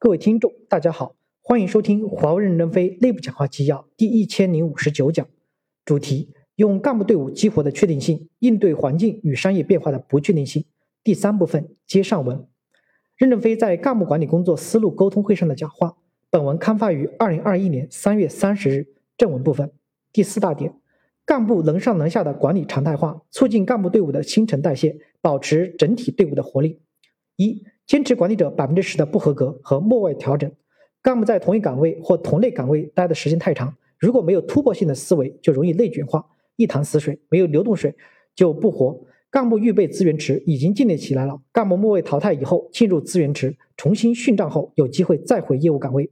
各位听众，大家好，欢迎收听华为任正非内部讲话纪要第一千零五十九讲，主题：用干部队伍激活的确定性应对环境与商业变化的不确定性。第三部分接上文。任正非在干部管理工作思路沟通会上的讲话。本文刊发于二零二一年三月三十日。正文部分第四大点：干部能上能下的管理常态化，促进干部队伍的新陈代谢，保持整体队伍的活力。一坚持管理者百分之十的不合格和末位调整。干部在同一岗位或同类岗位待的时间太长，如果没有突破性的思维，就容易内卷化，一潭死水；没有流动水，就不活。干部预备资源池已经建立起来了，干部末位淘汰以后进入资源池，重新训账后有机会再回业务岗位。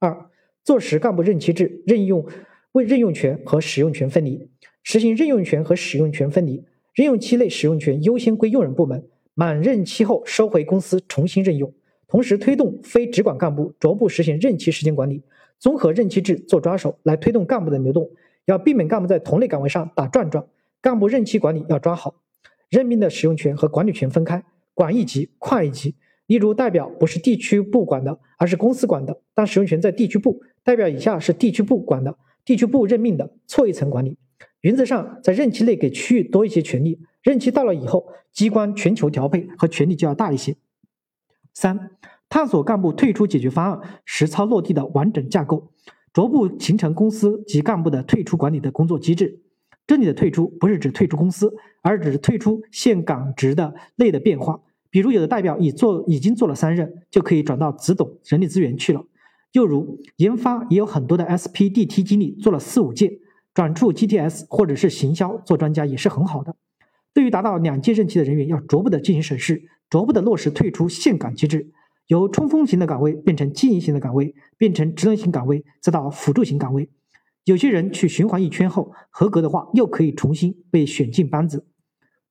二，坐实干部任期制，任用为任用权和使用权分离，实行任用权和使用权分离，任用期内使用权优先归用人部门。满任期后收回公司重新任用，同时推动非直管干部逐步实行任期时间管理，综合任期制做抓手来推动干部的流动，要避免干部在同类岗位上打转转。干部任期管理要抓好，任命的使用权和管理权分开，管一级跨一级。例如代表不是地区部管的，而是公司管的，但使用权在地区部，代表以下是地区部管的，地区部任命的，错一层管理。原则上在任期内给区域多一些权利。任期到了以后，机关全球调配和权力就要大一些。三、探索干部退出解决方案，实操落地的完整架构，逐步形成公司及干部的退出管理的工作机制。这里的退出不是指退出公司，而只是退出现岗职的类的变化。比如有的代表已做已经做了三任，就可以转到子董人力资源去了。又如研发也有很多的 SPDT 经理做了四五届，转处 GTS 或者是行销做专家也是很好的。对于达到两届任期的人员，要逐步的进行审视，逐步的落实退出现岗机制，由冲锋型的岗位变成经营型的岗位，变成职能型岗位，再到辅助型岗位。有些人去循环一圈后合格的话，又可以重新被选进班子。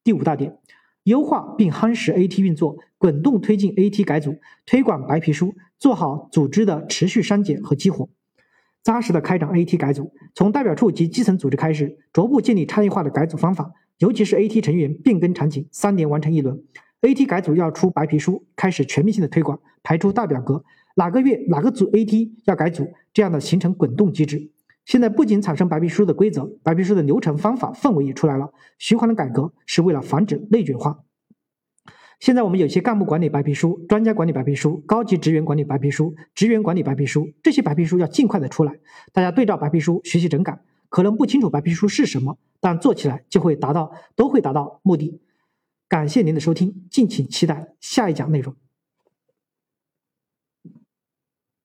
第五大点，优化并夯实 AT 运作，滚动推进 AT 改组，推广白皮书，做好组织的持续删减和激活，扎实的开展 AT 改组，从代表处及基层组织开始，逐步建立差异化的改组方法。尤其是 AT 成员变更场景，三年完成一轮。AT 改组要出白皮书，开始全面性的推广，排出大表格，哪个月哪个组 AT 要改组，这样的形成滚动机制。现在不仅产生白皮书的规则，白皮书的流程方法氛围也出来了。循环的改革是为了防止内卷化。现在我们有些干部管理白皮书、专家管理白皮书、高级职员管理白皮书、职员管理白皮书，这些白皮书要尽快的出来，大家对照白皮书学习整改。可能不清楚白皮书是什么，但做起来就会达到，都会达到目的。感谢您的收听，敬请期待下一讲内容。